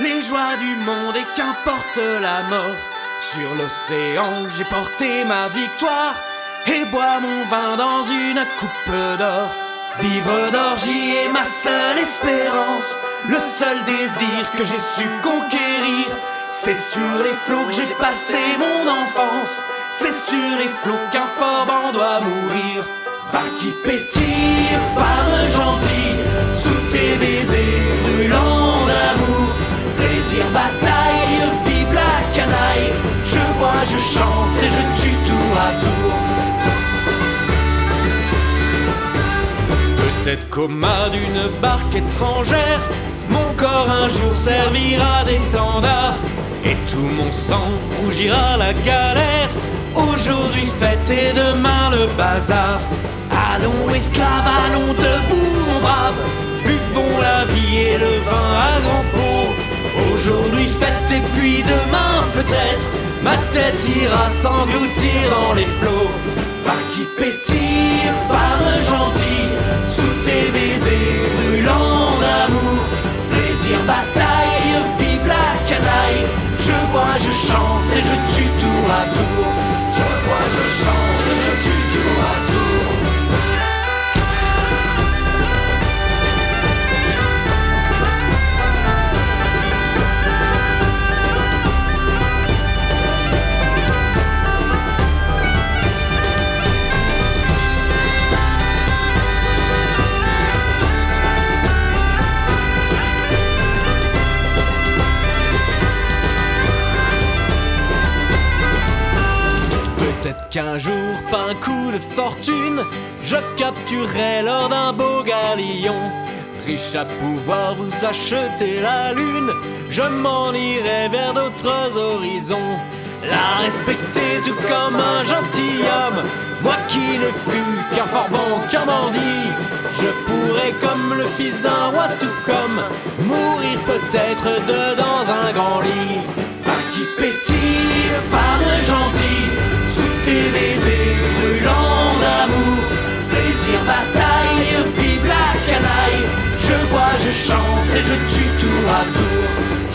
les joies du monde et qu'importe la mort. Sur l'océan, j'ai porté ma victoire et bois mon vin dans une coupe d'or. Vivre d'orgie est ma seule espérance, le seul désir que j'ai su conquérir. C'est sur les flots que j'ai passé mon enfance, c'est sur les flots qu'un Forban doit mourir. Va qui pétille, femme gentille, sous tes baisers brûlants. Bataille, vive la canaille. Je bois, je chante et je tue tour à tour. Peut-être qu'au mât d'une barque étrangère, mon corps un jour servira d'étendard. Et tout mon sang rougira la galère. Aujourd'hui fête et demain le bazar. Allons esclaves, allons debout mon brave Buvons la vie et le vin à grand pot Aujourd'hui fête et puis demain peut-être Ma tête ira s'engloutir dans les flots. Va qui pétille, qu'un jour, par un coup de fortune, je capturerai lors d'un beau galion. Riche à pouvoir vous acheter la lune, je m'en irai vers d'autres horizons. La respecter tout comme un gentilhomme, moi qui ne fus qu'un fort bon, qu'un bandit. Je pourrais, comme le fils d'un roi, tout comme mourir peut-être de dans un grand lit. Va qui pétille, femme gentille, tes baisers brûlants d'amour. Plaisir, bataille, vive la canaille. Je bois, je chante et je tue tour à tour.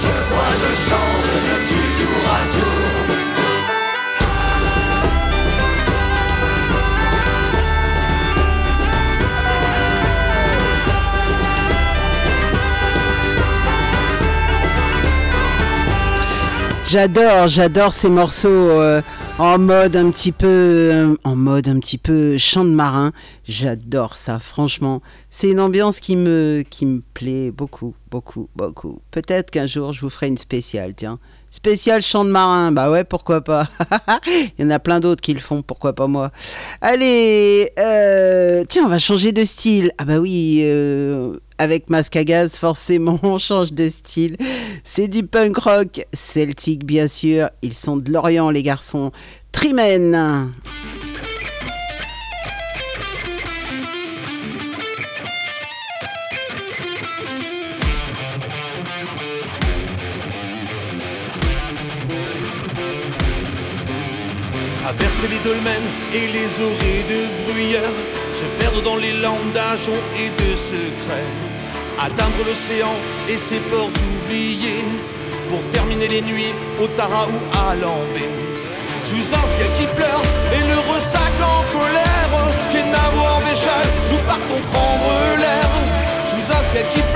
Je bois, je chante et je tue tour à tour. J'adore, j'adore ces morceaux euh, en mode un petit peu, euh, en mode un petit peu chant de marin. J'adore ça, franchement. C'est une ambiance qui me, qui me plaît beaucoup, beaucoup, beaucoup. Peut-être qu'un jour je vous ferai une spéciale, tiens. Spécial chant de marin, bah ouais, pourquoi pas. Il y en a plein d'autres qui le font, pourquoi pas moi. Allez, euh, tiens, on va changer de style. Ah bah oui, euh, avec Masque à gaz, forcément, on change de style. C'est du punk rock celtique, bien sûr. Ils sont de Lorient, les garçons. Trimen. Traverser les dolmens et les orées de bruyère, se perdre dans les landes d'ajoncs et de secrets, atteindre l'océan et ses ports oubliés, pour terminer les nuits au Tara ou à Lambé. Sous un ciel qui pleure et le ressac en colère, Kenavo en Béchal, nous partons prendre l'air. Sous un ciel qui pleure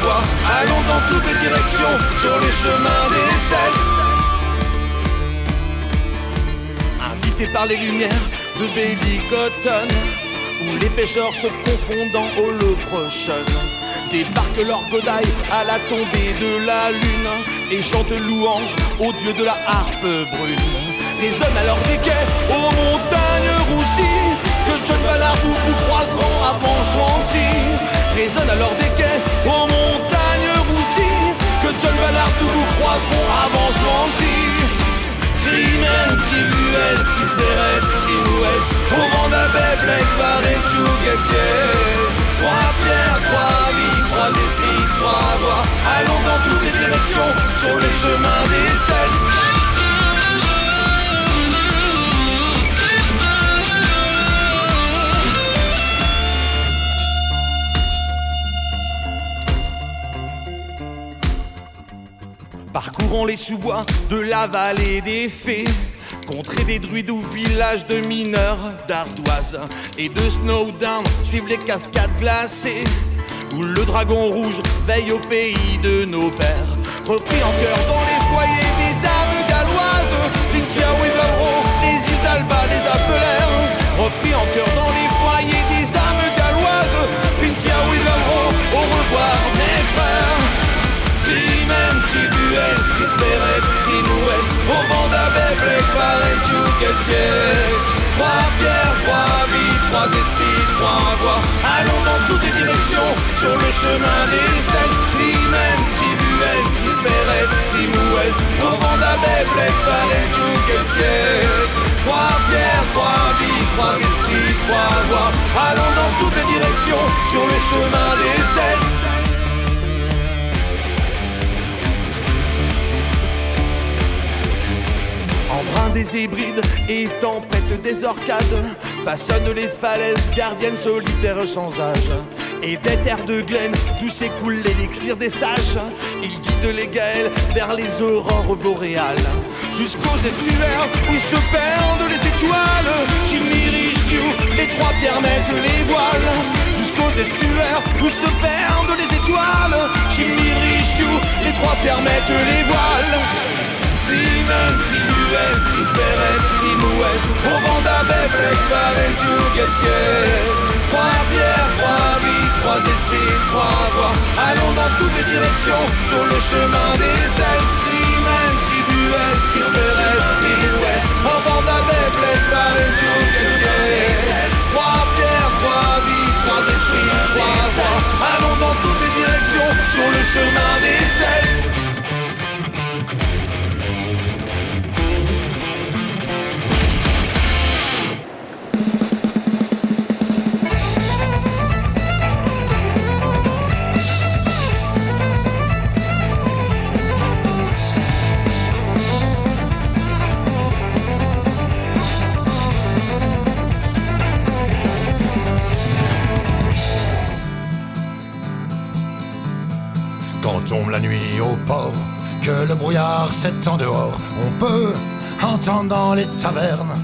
Allons dans toutes les directions sur les chemins des Celtes. Invités par les lumières de Bailey Cotton, où les pêcheurs se confondent en holoprochaine. Débarquent leur godaille à la tombée de la lune et chantent louange au dieu de la harpe brune. résonne alors des quais aux montagnes roussies que John Ballard vous croiseront avant Swansea. Résonne alors des quais aux montagnes John Ballard vous croiseront avant Swansea. Trimen, tribu est, Chris Beret, tribu ouest, au vent d'Abbé, Black Bar et Tchougatier. Trois pierres, trois vies, trois esprits, trois voix, allons dans toutes les directions sur le chemin des Les sous-bois de la vallée des fées. Contrée des druides ou villages de mineurs d'ardoise et de snowdown suivent les cascades glacées où le dragon rouge veille au pays de nos pères. Repris en cœur dans les foyers des armes galloises, Vintia Valro, les îles d'Alva les appelèrent. Repris en cœur dans les Trois pierres, trois vies, trois esprits, trois voix, allons dans toutes les directions sur le chemin des Celtes. Trimen, tribu est, Chris Beret, crime ouest, au vent d'Abbé, Black Bar et Tchougatier. Trois pierres, trois vies, trois esprits, trois voix, allons dans toutes les directions sur le chemin des Celtes. Embrun des hybrides et tempête des orcades Façonnent les falaises gardiennes solitaires sans âge. Et des terres de glaine d'où s'écoule l'élixir des sages. Ils guident les gaëls vers les aurores boréales. Jusqu'aux estuaires où se perdent les étoiles Richtu, les trois pierres mettent les voiles. Jusqu'aux estuaires où se perdent les étoiles Richtu, les trois pierres mettent les voiles. Trimen, tribu est, Chris Beret, crime ouest Au vent d'Abbé, Black Bar et Tchougatier Trois pierres, trois vies, trois esprits, trois voix. Allons dans toutes les directions sur le chemin des Celtes. Trimen, tribu est, Chris Beret, crime ouest Au vent d'Abbé, Black Bar et Tchougatier Trois pierres, trois vies, trois esprits, trois voix. Allons dans toutes les directions sur le chemin des Celtes tombe la nuit au port, que le brouillard s'étend dehors, on peut entendre dans les tavernes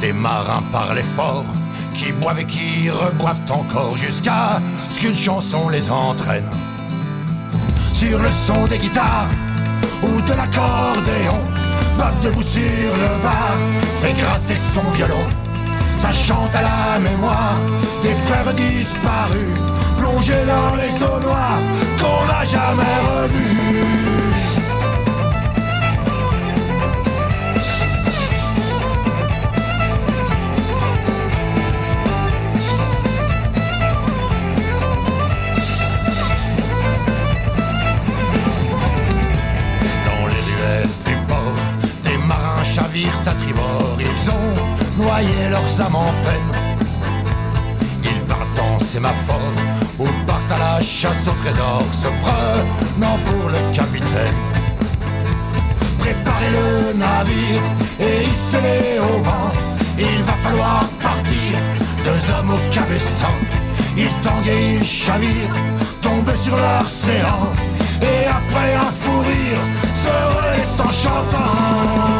des marins parler fort, qui boivent et qui reboivent encore jusqu'à ce qu'une chanson les entraîne. Sur le son des guitares ou de l'accordéon, Bob debout sur le bar fait grasser son violon. Ça chante à la mémoire des frères disparus, dans les eaux qu'on n'a jamais revus. Dans les ruelles du port, des marins chavirent à tribord. Ils ont noyé leurs âmes en peine. Ils partent en sémaphore ou partent à la chasse au trésor, se prenant pour le capitaine. Préparez le navire et hissez-les au banc. Il va falloir partir, deux hommes au cabestan. Ils tanguent et ils chavirent, tombent sur l'océan. Et après un fou rire, se relèvent en chantant.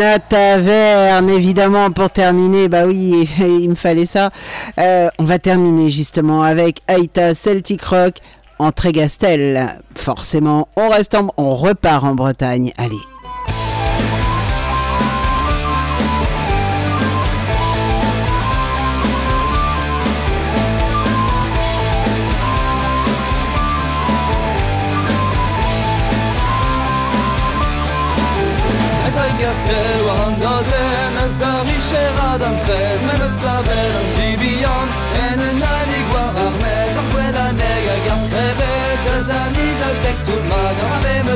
Na taverne, évidemment, pour terminer, bah oui, il me fallait ça. Euh, on va terminer justement avec Aïta Celtic Rock en Trégastel. Forcément, on reste en, on repart en Bretagne. Allez.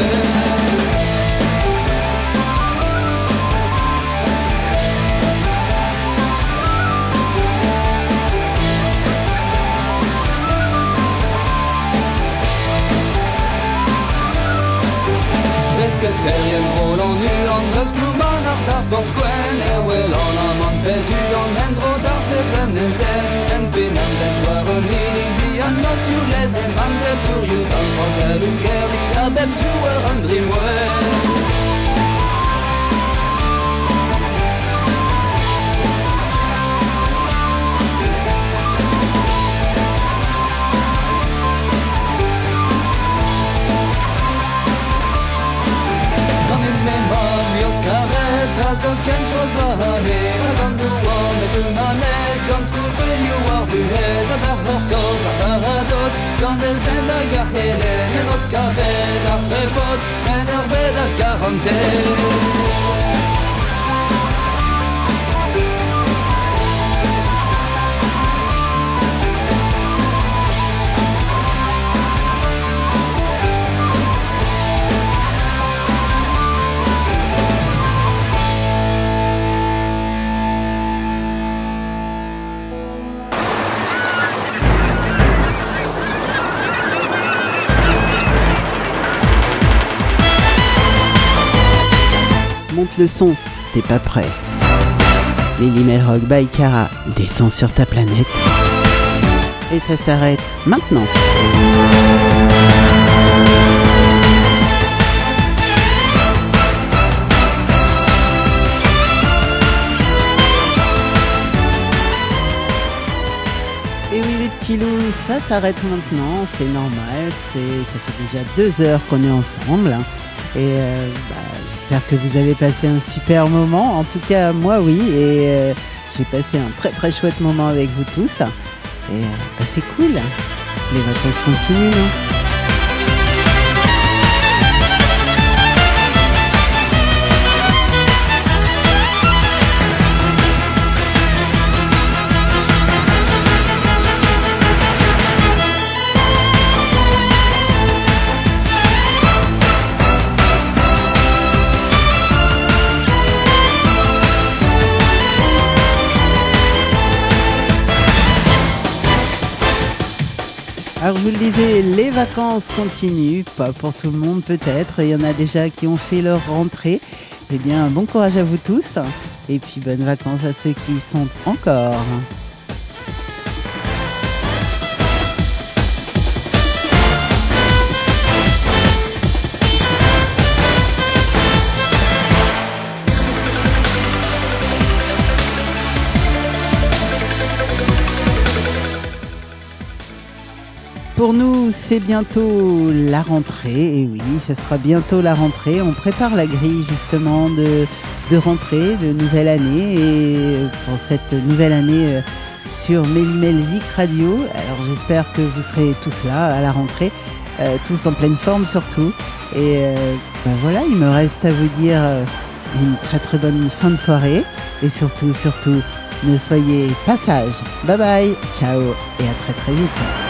ka wes ben Pescaterien rolan nu Andres blomman ar da Kan trouve jo ar buhet A der hortos a parados Kan el zenda ga hele Men os karet ar repos Men ar ved a garantet Le son, t'es pas prêt. Lily Melrock by Cara descend sur ta planète. Et ça s'arrête maintenant. Et oui les petits loups, ça s'arrête maintenant, c'est normal, c'est ça fait déjà deux heures qu'on est ensemble. Et euh, bah, j'espère que vous avez passé un super moment. En tout cas, moi oui, et euh, j'ai passé un très très chouette moment avec vous tous. Et euh, bah, c'est cool. Les vacances continuent, non vous le disais, les vacances continuent, pas pour tout le monde peut-être, il y en a déjà qui ont fait leur rentrée. Eh bien, bon courage à vous tous, et puis bonnes vacances à ceux qui y sont encore. Pour nous, c'est bientôt la rentrée. Et oui, ce sera bientôt la rentrée. On prépare la grille justement de, de rentrée, de nouvelle année. Et pour cette nouvelle année euh, sur Mélimelzik Radio, alors j'espère que vous serez tous là à la rentrée. euh, tous en pleine forme surtout. Et euh, ben voilà, il me reste à vous dire une très très bonne fin de soirée. Et surtout, surtout, ne soyez pas sages. Bye bye, ciao et à très très vite.